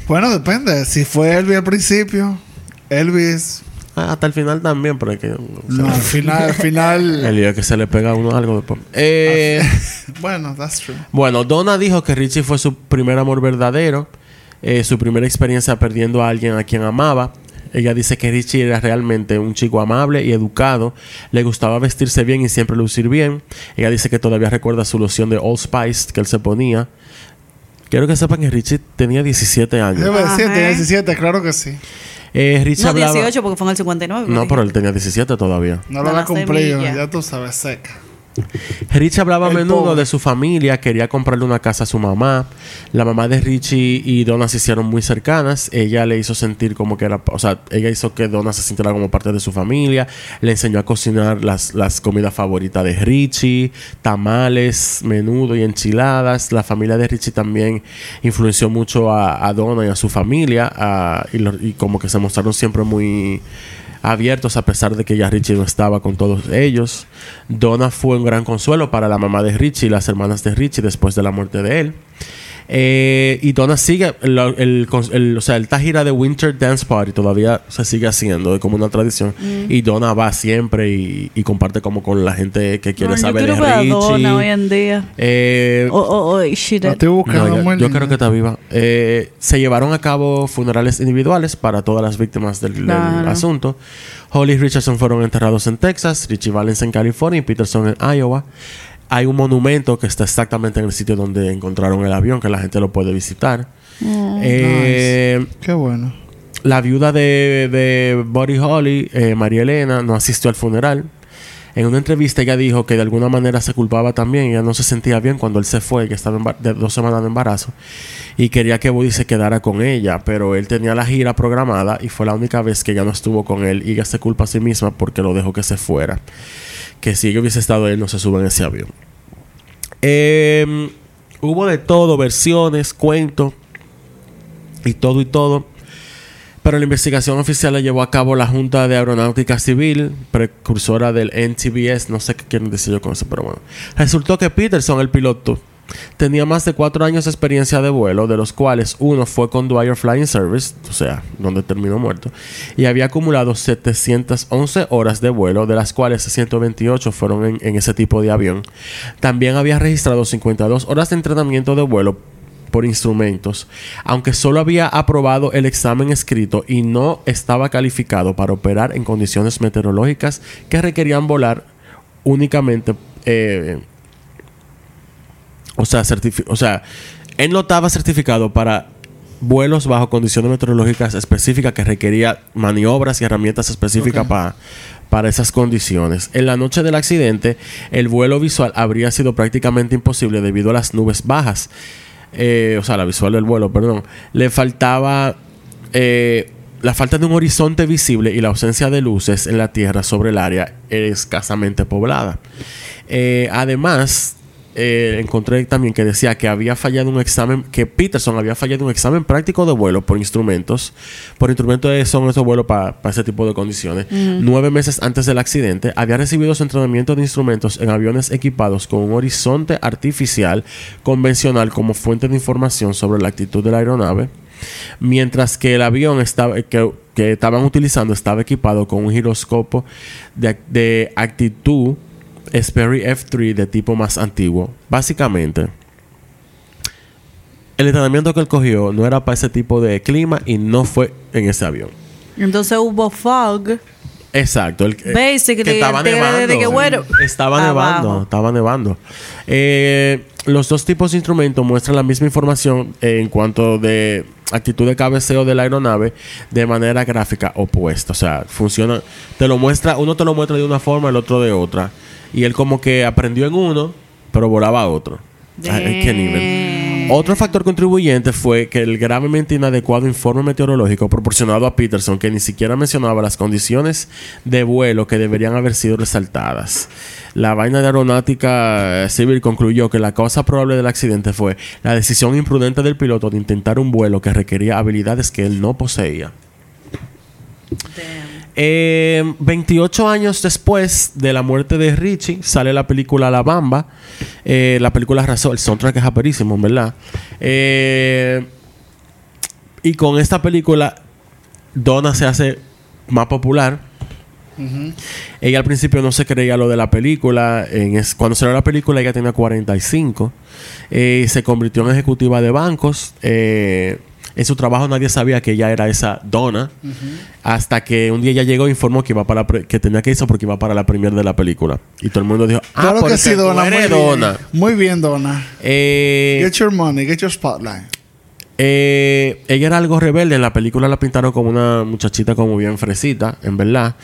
Bueno, depende. Si fue Elvis al principio, Elvis. Ah, hasta el final también, pero es que. No, al final, al final. El es que se le pega a uno algo después. Eh, bueno, that's true. bueno, Donna dijo que Richie fue su primer amor verdadero, eh, su primera experiencia perdiendo a alguien a quien amaba. Ella dice que Richie era realmente un chico amable y educado, le gustaba vestirse bien y siempre lucir bien. Ella dice que todavía recuerda su loción de Old Spice que él se ponía. Quiero que sepan que Richie tenía 17 Yo años. a decir, tiene 17, claro que sí. Eh, Richie No, hablaba... 18 porque fue en el 59. No, pero él tenía 17 todavía. No lo había la cumplido, ya tú sabes, seca. Richie hablaba a menudo pobre. de su familia, quería comprarle una casa a su mamá. La mamá de Richie y Donna se hicieron muy cercanas. Ella le hizo sentir como que era, o sea, ella hizo que Donna se sintiera como parte de su familia. Le enseñó a cocinar las, las comidas favoritas de Richie, tamales, menudo y enchiladas. La familia de Richie también influenció mucho a, a Donna y a su familia a- y, lo- y como que se mostraron siempre muy abiertos a pesar de que ya Richie no estaba con todos ellos. Donna fue un gran consuelo para la mamá de Richie y las hermanas de Richie después de la muerte de él. Eh, y Donna sigue, el, el- el- o sea, el gira de Winter Dance Party todavía se sigue haciendo como una tradición. Y Donna va siempre y, y comparte como con la gente que quiere No, yo saber quiero de Richie. Donna hoy en día. Eh, Oh, oh, oh, shit. No, yo creo que está viva. Eh, se llevaron a cabo funerales individuales para todas las víctimas del, asunto. Holly y Richardson fueron enterrados en Texas, Richie Valens en California y Peterson en Iowa. Hay un monumento que está exactamente en el sitio donde encontraron el avión, que la gente lo puede visitar. Eh, Qué bueno. la viuda de, de Buddy Holly, eh, María Elena, no asistió al funeral. En una entrevista ella dijo que de alguna manera se culpaba también. Ella no se sentía bien cuando él se fue, que estaba de dos semanas de embarazo. Y quería que Buddy se quedara con ella. Pero él tenía la gira programada y fue la única vez que ella no estuvo con él. Y ella se culpa a sí misma porque lo dejó que se fuera. Que si ella hubiese estado él, no se sube en ese avión. Eh, hubo de todo, versiones, cuentos y todo y todo. Pero la investigación oficial la llevó a cabo la Junta de Aeronáutica Civil, precursora del NTBS, no sé qué quieren decir yo con eso, pero bueno. Resultó que Peterson, el piloto, tenía más de cuatro años de experiencia de vuelo, de los cuales uno fue con Dwyer Flying Service, o sea, donde terminó muerto, y había acumulado 711 horas de vuelo, de las cuales 128 fueron en, ese tipo de avión. También había registrado 52 horas de entrenamiento de vuelo por instrumentos, aunque solo había aprobado el examen escrito y no estaba calificado para operar en condiciones meteorológicas que requerían volar únicamente, eh, o sea, o sea, él no estaba certificado para vuelos bajo condiciones meteorológicas específicas que requería maniobras y herramientas específicas para para esas condiciones. En la noche del accidente, el vuelo visual habría sido prácticamente imposible debido a las nubes bajas. Eh, o sea, la visual del vuelo, perdón. Le faltaba eh, la falta de un horizonte visible y la ausencia de luces en la tierra sobre el área escasamente poblada. Eh, además, eh, encontré también que decía que había fallado un examen, que Peterson había fallado un examen práctico de vuelo por instrumentos. Por instrumentos de- son esos vuelos para ese tipo de condiciones. Nueve meses antes del accidente, había recibido su entrenamiento de instrumentos en aviones equipados con un horizonte artificial convencional como fuente de información sobre la actitud de la aeronave. Mientras que el avión estaba, que, que estaban utilizando estaba equipado con un giroscopo de, de actitud Sperry F3 de tipo más antiguo. Básicamente, el entrenamiento que él cogió no era para ese tipo de clima y no fue en ese avión. Entonces hubo fog. Exacto. El, eh, Basically, que estaba el nevando. de que, bueno, estaba abajo. nevando. Estaba nevando. Eh, los dos tipos de instrumentos muestran la misma información en cuanto de actitud de cabeceo de la aeronave de manera gráfica opuesta. O sea, funciona. Te lo muestra, uno te lo muestra de una forma, el otro de otra. Y él como que aprendió en uno, pero volaba a otro. ¿A qué nivel? Otro factor contribuyente fue que el gravemente inadecuado informe meteorológico proporcionado a Peterson, que ni siquiera mencionaba las condiciones de vuelo que deberían haber sido resaltadas. La vaina de aeronáutica eh, civil concluyó que la causa probable del accidente fue la decisión imprudente del piloto de intentar un vuelo que requería habilidades que él no poseía. Eh, 28 años después de la muerte de Richie, sale la película La Bamba. Eh, la película arrasó. El soundtrack es aperísimo, en verdad. Eh, y con esta película, Donna se hace más popular. Ella al principio no se creía lo de la película. En es- cuando salió la película, ella tenía 45. Eh, se convirtió en ejecutiva de bancos. Eh, En su trabajo nadie sabía que ella era esa Donna. Hasta que un día ella llegó e informó que iba para que tenía que irse porque iba para la premier de la película. Y todo el mundo dijo, ah, claro que sí, tú Donna. Muy bien. Donna. Muy bien, Donna. Eh, Get your money, get your spotlight. eh, ella era algo rebelde. En la película la pintaron como una muchachita como bien fresita, en verdad.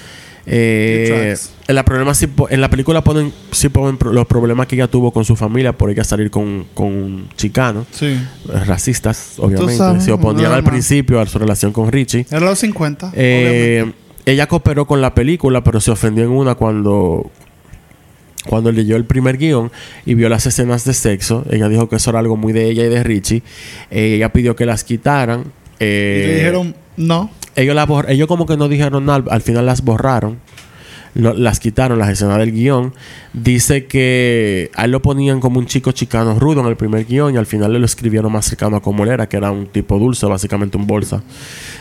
Eh, en, la problema en la película ponen, sí ponen los problemas que ella tuvo con su familia por ella salir con, con chicanos. Sí. eh, Racistas, obviamente. Se oponían al principio a su relación con Richie. Era los 50. Eh, ella cooperó con la película, pero se ofendió en una cuando cuando leyó el primer guion y vio las escenas de sexo. Ella dijo que eso era algo muy de ella y de Richie. Eh, ella pidió que las quitaran. Eh, y le dijeron, no. Ellos, ellos como que no dijeron nada, al final las borraron. Las quitaron las escenas del guion. Dice que a él lo ponían como un chico chicano rudo en el primer guion y al final le lo escribieron más cercano a como él era, que era un tipo dulce, básicamente un bolsa.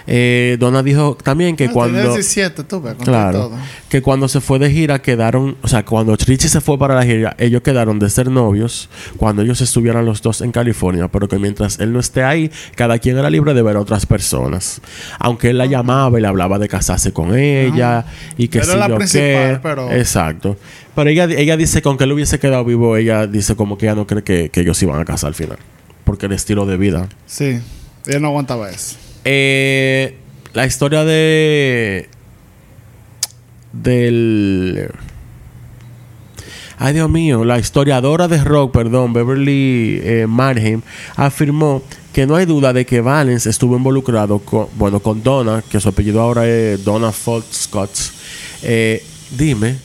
Eh, Donna dijo también que Ah, cuando... tenía 17, tú ves, con Claro. todo. Que cuando se fue de gira quedaron, o sea, cuando Richie se fue para la gira, ellos quedaron de ser novios cuando ellos estuvieran los dos en California, pero que mientras él no esté ahí, cada quien era libre de ver a otras personas. Aunque él la llamaba y le hablaba de casarse con ella y que Era sí la yo principal, qué. pero- Exacto. Pero ella, ella dice que aunque él hubiese quedado vivo, ella dice como que ella no cree que, que ellos iban a casar al final. Porque el estilo de vida. Sí. Ella no aguantaba eso. Eh, la historia de. Del. Ay, Dios mío. La historiadora de rock, perdón, Beverly eh, Mannheim, afirmó que no hay duda de que Valens estuvo involucrado con, bueno, con Donna, que su apellido ahora es Donna Fox Scott. Eh, dime,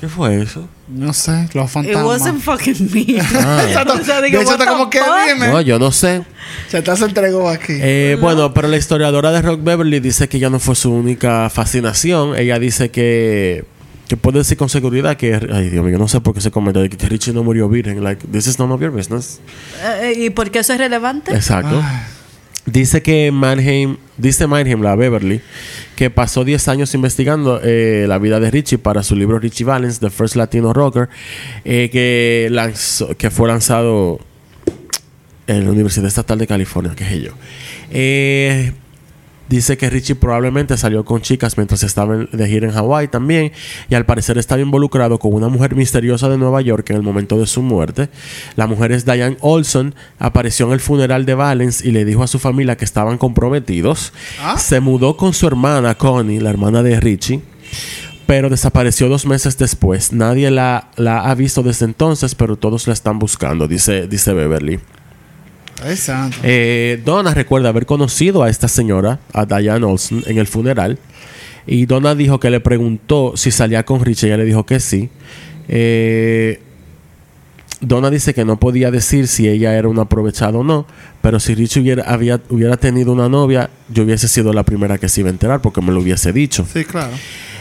¿qué fue eso? No sé, los It fantasmas. wasn't fucking me. Exacto. O sea, de digo, hecho, what está the como que dime. No, yo no sé. Se te se entregó aquí. Eh, Bueno, pero la historiadora de Rock Beverly dice que ya no fue su única fascinación. Ella dice que, que puede decir con seguridad que. Ay, Dios mío, no sé por qué se comenta de que Richie no murió virgen. Like, this is none of your business. Eh, ¿Y por qué eso es relevante? Exacto. Dice que Mannheim, dice Mannheim, la Beverly, que pasó 10 años investigando eh, la vida de Richie para su libro Richie Valens, The First Latino Rocker, eh, que, fue lanzado en la Universidad Estatal de California, que sé yo. Eh, dice que Richie probablemente salió con chicas mientras estaba de gira en Hawái también y al parecer estaba involucrado con una mujer misteriosa de Nueva York en el momento de su muerte. La mujer es Diane Olson, apareció en el funeral de Valens y le dijo a su familia que estaban comprometidos. Ah. Se mudó con su hermana Connie, la hermana de Richie. Pero desapareció dos meses después. Nadie la, la ha visto desde entonces, pero todos la están buscando, dice, dice Beverly. Santo. Eh, Donna recuerda haber conocido a esta señora, a Diane Olsen, en el funeral. Y Donna dijo que le preguntó si salía con Richie. Ella le dijo que sí. Eh, Donna dice que no podía decir si ella era un aprovechado o no. Pero si Richie hubiera, había, hubiera tenido una novia, yo hubiese sido la primera que se iba a enterar porque me lo hubiese dicho Sí, claro.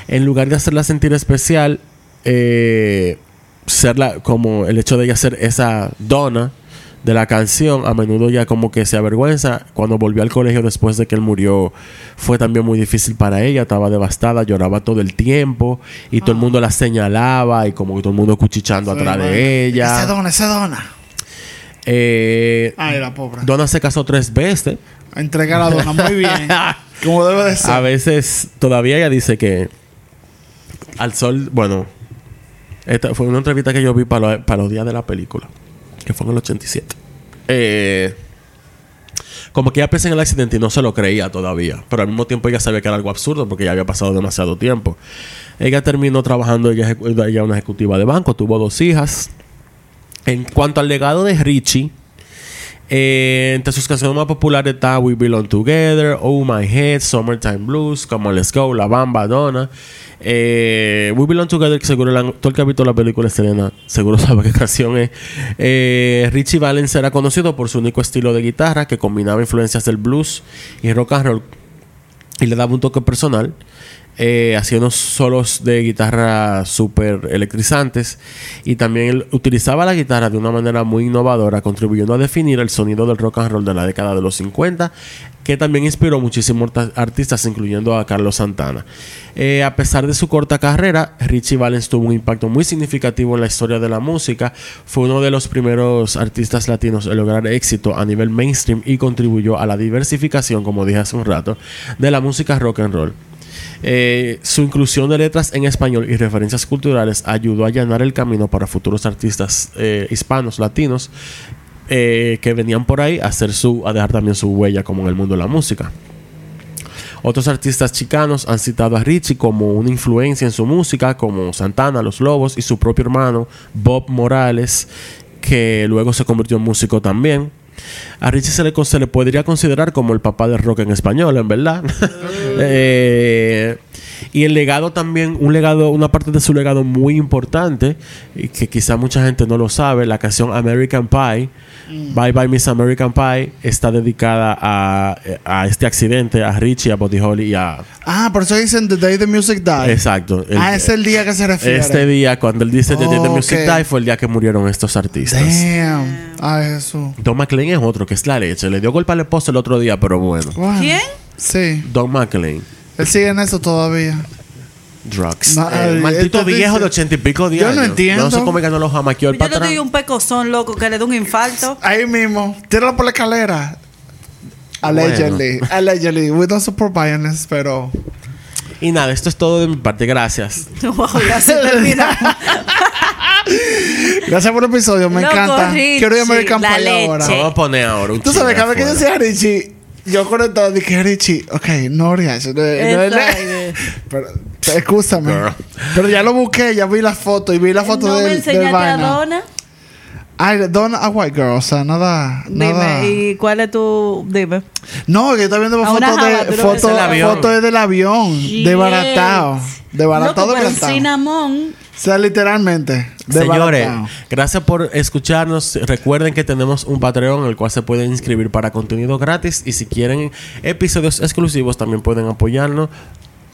en lugar de hacerla sentir especial, eh, serla como el hecho de ella ser esa dona de la canción, a menudo ya como que se avergüenza. Cuando volvió al colegio después de que él murió, fue también muy difícil para ella, estaba devastada, lloraba todo el tiempo y todo el mundo la señalaba y como que todo el mundo cuchichando Sí, atrás de Ese ella. dona, ese dona. Eh, Ay, la pobre. Donna se casó tres veces. Entrega la dona muy bien. como debe de ser. A veces todavía ella dice que al sol, bueno, esta fue una entrevista que yo vi para, lo- para los días de la película, que fue en el 87. Eh, como que ella pensó en el accidente y no se lo creía todavía, pero al mismo tiempo ella sabía que era algo absurdo porque ya había pasado demasiado tiempo. Ella terminó trabajando, ella, ella una ejecutiva de banco, tuvo dos hijas. En cuanto al legado de Richie, eh, entre sus canciones más populares está We Belong Together, Oh My Head, Summertime Blues, Come On Let's Go, La Bamba, Donna. Eh, We Belong Together, que seguro la- todo el que ha visto la película Selena seguro sabe qué canción es. Eh, Richie Valens era conocido por su único estilo de guitarra que combinaba influencias del blues y rock and roll y le daba un toque personal. Eh, hacía unos solos de guitarra súper electrizantes y también utilizaba la guitarra de una manera muy innovadora, contribuyendo a definir el sonido del rock and roll de la década de los 50, que también inspiró muchísimos artistas, incluyendo a Carlos Santana. Eh, a pesar de su corta carrera, Richie Valens tuvo un impacto muy significativo en la historia de la música. Fue uno de los primeros artistas latinos en lograr éxito a nivel mainstream y contribuyó a la diversificación, como dije hace un rato, de la música rock and roll. Eh, su inclusión de letras en español y referencias culturales ayudó a allanar el camino para futuros artistas eh, hispanos, latinos, eh, que venían por ahí a, hacer su, a dejar también su huella como en el mundo de la música. Otros artistas chicanos han citado a Richie como una influencia en su música, como Santana, Los Lobos y su propio hermano Bob Morales, que luego se convirtió en músico también. A Richie se le, se le podría considerar como el papá del rock en español, en verdad. Eh, y el legado también, un legado, una parte de su legado muy importante, y que quizá mucha gente no lo sabe, la canción American Pie, Bye Bye Miss American Pie, está dedicada a, a este accidente, a Richie, a Buddy Holly y a... Ah, por eso dicen The Day the Music Died. Exacto. El- ah, es el día que se refiere. Este día, cuando él dice The Day the Music ok. Died, fue el día que murieron estos artistas. Damn. Ah, eso. Don McLean es otro, que es la leche. Le dio golpe al esposo el otro día, pero bueno. Wow. ¿Quién? Sí. Don McLean. Él sigue en eso todavía. Drugs. No, Eh, maldito viejo dice- de ochenta y pico de Yo no entiendo. No sé cómo ganó los jamaqueó el Yo le patrón. doy un pecozón loco que le da un infarto. Ahí mismo. Tíralo por la escalera. Allegedly. Allegedly. We don't support violence, pero... Y nada, esto es todo de mi parte. Gracias. Wow, ya se. Gracias por el episodio. Me Loco, encanta. Richie, Quiero ir a American la Pie leche. ahora. Vamos a poner ahora un Tú sabes, cada vez que yo decía Richie, yo conectado dije Richie, ok, no reaction. No, no, pero, escúchame. Girl. Pero ya lo busqué, ya vi la foto y vi la foto no me del, del enseñaste a. Donna. Ay, Donna a white girl, o sea, nada. nada. Dime, ¿y cuál es tu...? Dime. No, yo estoy viendo fotos de foto, el foto es del avión, de baratado. De baratado, Loco, de pero baratado. Cinnamon... O sea, literalmente. Señores, gracias por escucharnos. Recuerden que tenemos un Patreon en el cual se pueden inscribir para contenido gratis. Y si quieren episodios exclusivos, también pueden apoyarnos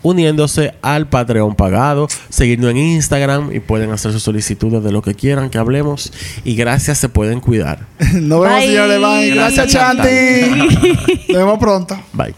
uniéndose al Patreon pagado. Seguirnos en Instagram y pueden hacer sus solicitudes de lo que quieran que hablemos. Y gracias, se pueden cuidar. Nos vemos, Bye. señores. Bye. Gracias, Chanti. Nos vemos pronto. Bye.